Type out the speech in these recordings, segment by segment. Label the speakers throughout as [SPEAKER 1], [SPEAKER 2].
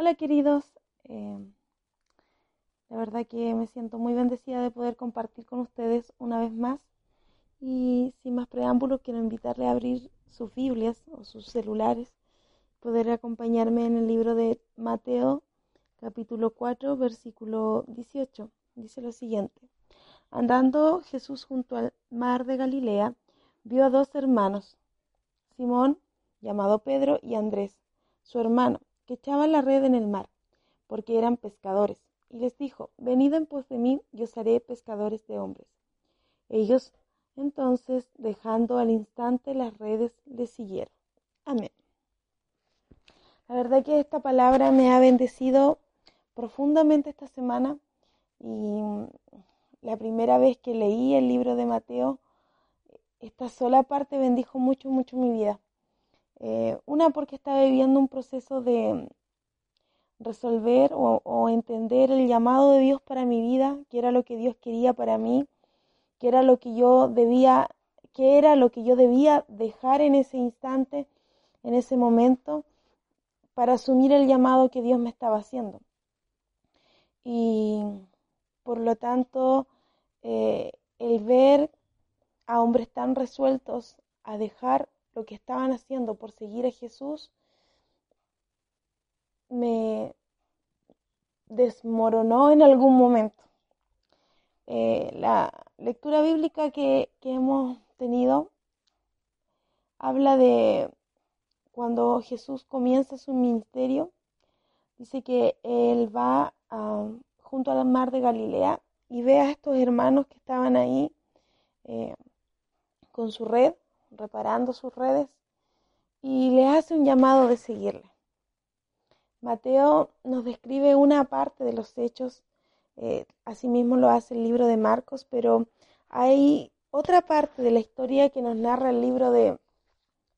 [SPEAKER 1] Hola queridos, eh, la verdad que me siento muy bendecida de poder compartir con ustedes una vez más. Y sin más preámbulos quiero invitarle a abrir sus Biblias o sus celulares, poder acompañarme en el libro de Mateo capítulo 4 versículo 18. Dice lo siguiente, andando Jesús junto al mar de Galilea, vio a dos hermanos, Simón, llamado Pedro, y Andrés, su hermano que echaban la red en el mar, porque eran pescadores, y les dijo, venid en pos de mí, y os haré pescadores de hombres. Ellos, entonces, dejando al instante las redes, le siguieron. Amén. La verdad que esta palabra me ha bendecido profundamente esta semana y la primera vez que leí el libro de Mateo, esta sola parte bendijo mucho, mucho mi vida. Eh, una porque estaba viviendo un proceso de resolver o, entender el llamado de Dios para mi vida, que era lo que Dios quería para mí, que era lo que yo debía, que era lo que yo debía dejar en ese instante, en ese momento, para asumir el llamado que Dios me estaba haciendo. Y por lo tanto, eh, el ver a hombres tan resueltos a dejar lo que estaban haciendo por seguir a Jesús me desmoronó en algún momento. Eh, la lectura bíblica que, hemos tenido habla de cuando Jesús comienza su ministerio, dice que él va junto al mar de Galilea y ve a estos hermanos que estaban ahí eh, con su red reparando sus redes y le hace un llamado de seguirle. Mateo nos describe una parte de los hechos, eh, asimismo lo hace el libro de Marcos, pero hay otra parte de la historia que nos narra el libro de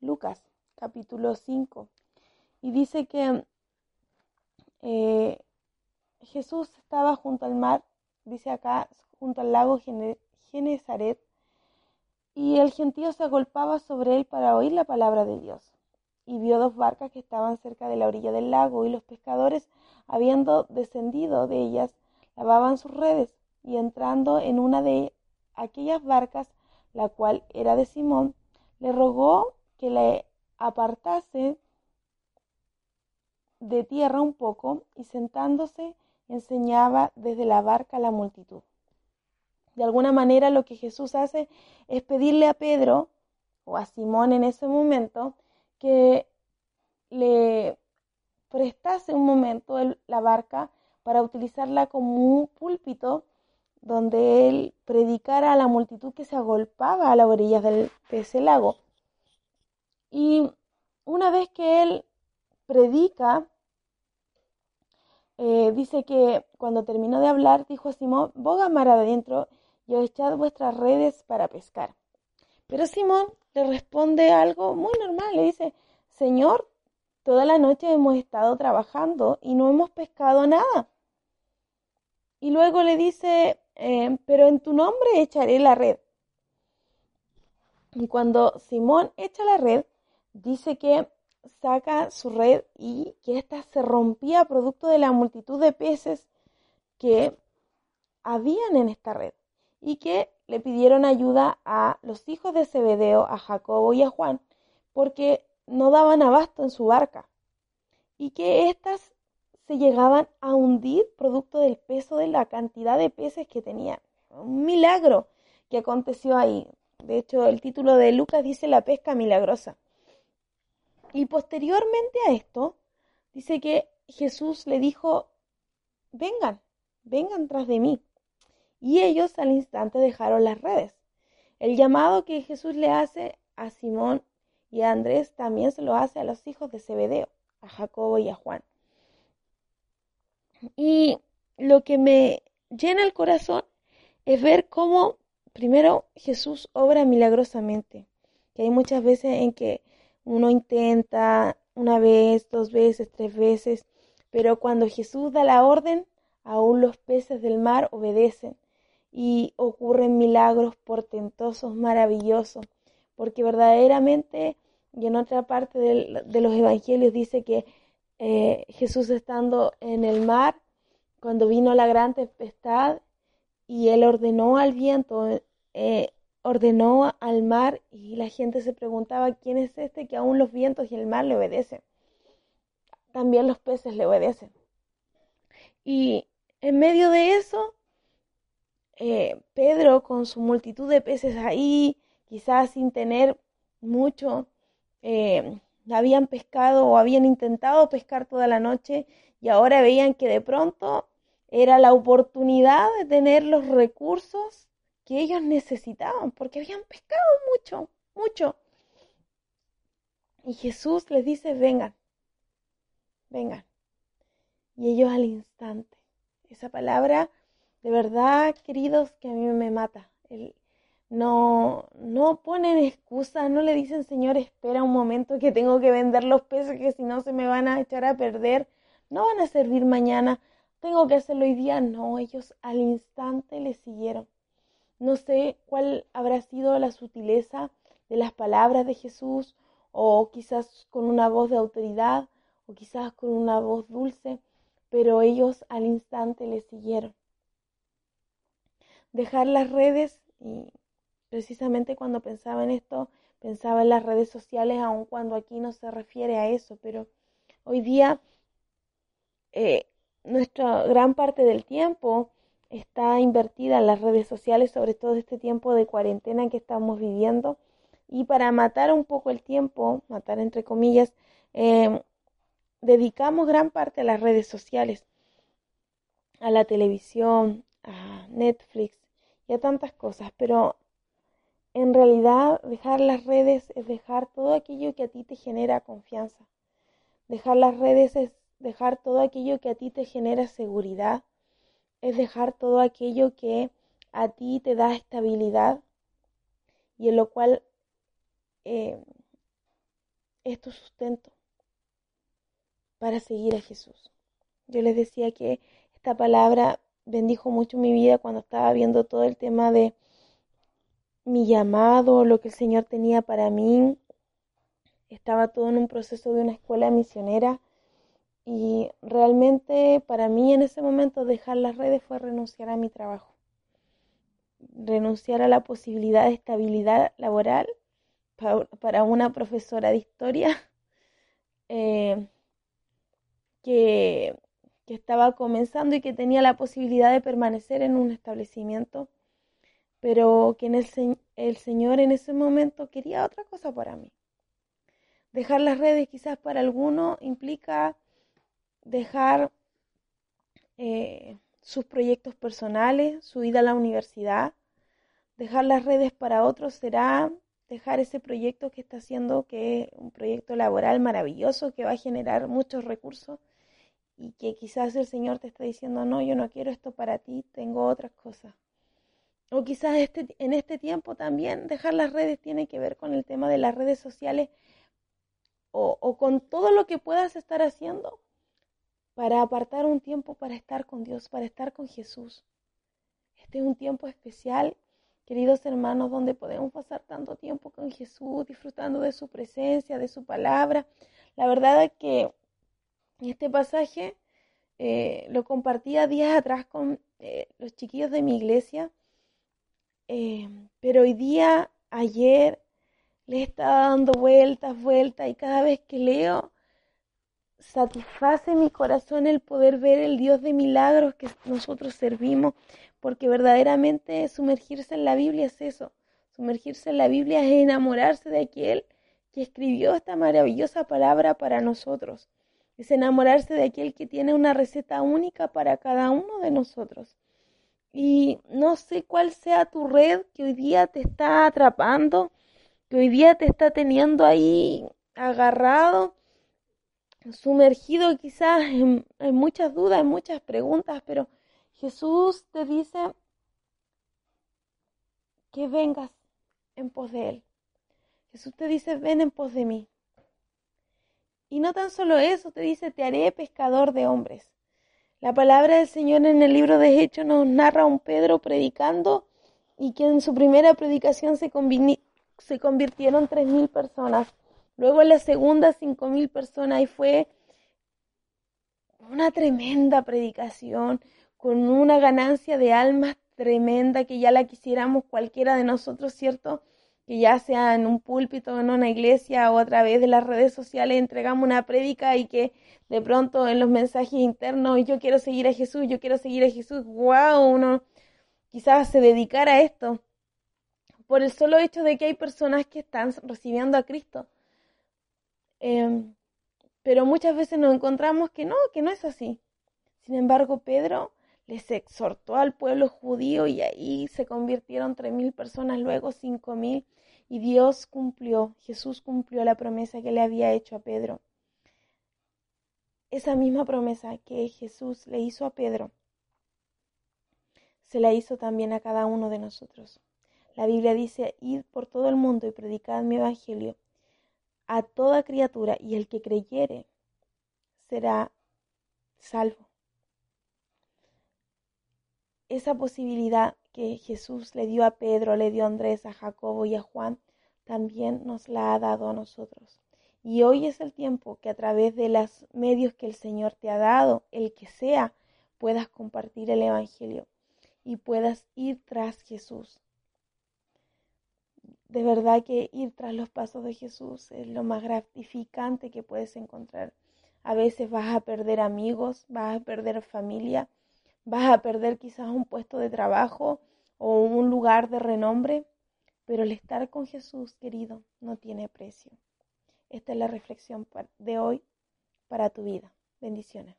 [SPEAKER 1] Lucas, capítulo 5, y dice que eh, Jesús estaba junto al mar, dice acá, junto al lago Genezaret, y el gentío se agolpaba sobre él para oír la palabra de Dios. Y vio dos barcas que estaban cerca de la orilla del lago, y los pescadores, habiendo descendido de ellas, lavaban sus redes, y entrando en una de aquellas barcas, la cual era de Simón, le rogó que le apartase de tierra un poco, y sentándose enseñaba desde la barca a la multitud. De alguna manera lo que Jesús hace es pedirle a Pedro o a Simón en ese momento que le prestase un momento la barca para utilizarla como un púlpito donde él predicara a la multitud que se agolpaba a las orillas del, de ese lago. Y una vez que él predica, eh, dice que cuando terminó de hablar, dijo a Simón, boga mar adentro y echad vuestras redes para pescar. Pero Simón le responde algo muy normal, le dice, Señor, toda la noche hemos estado trabajando y no hemos pescado nada. Y luego le dice, eh, pero en tu nombre echaré la red. Y cuando Simón echa la red, dice que saca su red y que ésta se rompía producto de la multitud de peces que habían en esta red y que le pidieron ayuda a los hijos de Zebedeo, a Jacobo y a Juan, porque no daban abasto en su barca, y que éstas se llegaban a hundir producto del peso de la cantidad de peces que tenían. Un milagro que aconteció ahí. De hecho, el título de Lucas dice la pesca milagrosa. Y posteriormente a esto, dice que Jesús le dijo, vengan, vengan tras de mí y ellos al instante dejaron las redes. El llamado que Jesús le hace a Simón y a Andrés también se lo hace a los hijos de Zebedeo, a Jacobo y a Juan. Y lo que me llena el corazón es ver cómo primero Jesús obra milagrosamente, que hay muchas veces en que uno intenta una vez, dos veces, tres veces, pero cuando Jesús da la orden, aún los peces del mar obedecen y ocurren milagros portentosos, maravillosos, porque verdaderamente, y en otra parte de los evangelios dice que eh, Jesús estando en el mar, cuando vino la gran tempestad y él ordenó al viento, eh, ordenó al mar y la gente se preguntaba, ¿quién es este que aún los vientos y el mar le obedecen? También los peces le obedecen. Y en medio de eso, eh, Pedro con su multitud de peces ahí, quizás sin tener mucho, eh, habían pescado o habían intentado pescar toda la noche y ahora veían que de pronto era la oportunidad de tener los recursos que ellos necesitaban, porque habían pescado mucho, mucho. Y Jesús les dice, vengan, vengan. Y ellos al instante. Esa palabra, de verdad, queridos, que a mí me mata. El, no, no ponen excusas, no le dicen, Señor, espera un momento que tengo que vender los peces, que si no se me van a echar a perder, no van a servir mañana, tengo que hacerlo hoy día. No, ellos al instante le siguieron. No sé cuál habrá sido la sutileza de las palabras de Jesús, o quizás con una voz de autoridad, o quizás con una voz dulce, pero ellos al instante le siguieron. Dejar las redes y precisamente cuando pensaba en esto, pensaba en las redes sociales, aun cuando aquí no se refiere a eso, pero hoy día eh, nuestra gran parte del tiempo está invertida en las redes sociales, sobre todo este tiempo de cuarentena que estamos viviendo. Y para matar un poco el tiempo, matar entre comillas, em, dedicamos gran parte a las redes sociales, a la televisión, a Netflix y a tantas cosas, pero en realidad, dejar las redes es dejar todo aquello que a ti te genera confianza. Dejar las redes es dejar todo aquello que a ti te genera seguridad. Es dejar todo aquello que a ti te da estabilidad y en lo cual eh, es tu sustento para seguir a Jesús. Yo les decía que esta palabra bendijo mucho mi vida cuando estaba viendo todo el tema de mi llamado, lo que el Señor tenía para mí. Estaba todo en un proceso de una escuela misionera y realmente para mí en ese momento dejar las redes fue renunciar a mi trabajo, renunciar a la posibilidad de estabilidad laboral para una profesora de historia eh, que, que estaba comenzando y que tenía la posibilidad de permanecer en un establecimiento pero que en el, el Señor en ese momento quería otra cosa para mí. Dejar las redes quizás para alguno implica dejar eh, sus proyectos personales, su ida a la universidad. Dejar las redes para otros será dejar ese proyecto que está haciendo, que es un proyecto laboral maravilloso, que va a generar muchos recursos y que quizás el Señor te está diciendo, no, yo no quiero esto para ti, tengo otras cosas. O quizás este, en este tiempo también dejar las redes tiene que ver con el tema de las redes sociales o, o con todo lo que puedas estar haciendo para apartar un tiempo para estar con Dios, para estar con Jesús. Este es un tiempo especial, queridos hermanos, donde podemos pasar tanto tiempo con Jesús, disfrutando de su presencia, de su palabra. La verdad es que este pasaje eh, lo compartía días atrás con eh, los chiquillos de mi iglesia eh, pero hoy día, ayer, le estaba dando vueltas, vueltas y cada vez que leo, satisface mi corazón el poder ver el Dios de milagros que nosotros servimos, porque verdaderamente sumergirse en la Biblia es eso, sumergirse en la Biblia es enamorarse de aquel que escribió esta maravillosa palabra para nosotros, es enamorarse de aquel que tiene una receta única para cada uno de nosotros. Y no sé cuál sea tu red que hoy día te está atrapando, que hoy día te está teniendo ahí agarrado, sumergido quizás en, muchas dudas, en muchas preguntas, pero Jesús te dice que vengas en pos de Él. Jesús te dice, ven en pos de mí. Y no tan solo eso, te dice, te haré pescador de hombres. La palabra del Señor en el libro de Hechos nos narra a un Pedro predicando y que en su primera predicación se, se convirtieron tres mil personas. Luego en la segunda cinco mil personas y fue una tremenda predicación, con una ganancia de almas tremenda que ya la quisiéramos cualquiera de nosotros, ¿cierto? Que ya sea en un púlpito, en una iglesia o a través de las redes sociales entregamos una prédica y que de pronto en los mensajes internos yo quiero seguir a Jesús, yo quiero seguir a Jesús, wow, uno quizás se dedicara a esto por el solo hecho de que hay personas que están recibiendo a Cristo. Em, pero muchas veces nos encontramos que no, que no es así. Sin embargo, Pedro les exhortó al pueblo judío y ahí se convirtieron tres mil personas, luego cinco mil, y Dios cumplió, Jesús cumplió la promesa que le había hecho a Pedro. Esa misma promesa que Jesús le hizo a Pedro, se la hizo también a cada uno de nosotros. La Biblia dice, id por todo el mundo y predicad mi evangelio a toda criatura, y el que creyere será salvo esa posibilidad que Jesús le dio a Pedro, le dio a Andrés, a Jacobo y a Juan, también nos la ha dado a nosotros. Y hoy es el tiempo que a través de los medios que el Señor te ha dado, el que sea, puedas compartir el Evangelio y puedas ir tras Jesús. De verdad que ir tras los pasos de Jesús es lo más gratificante que puedes encontrar. A veces vas a perder amigos, vas a perder familia, Vas a perder quizás un puesto de trabajo o un lugar de renombre, pero el estar con Jesús, querido, no tiene precio. Esta es la reflexión de hoy para tu vida. Bendiciones.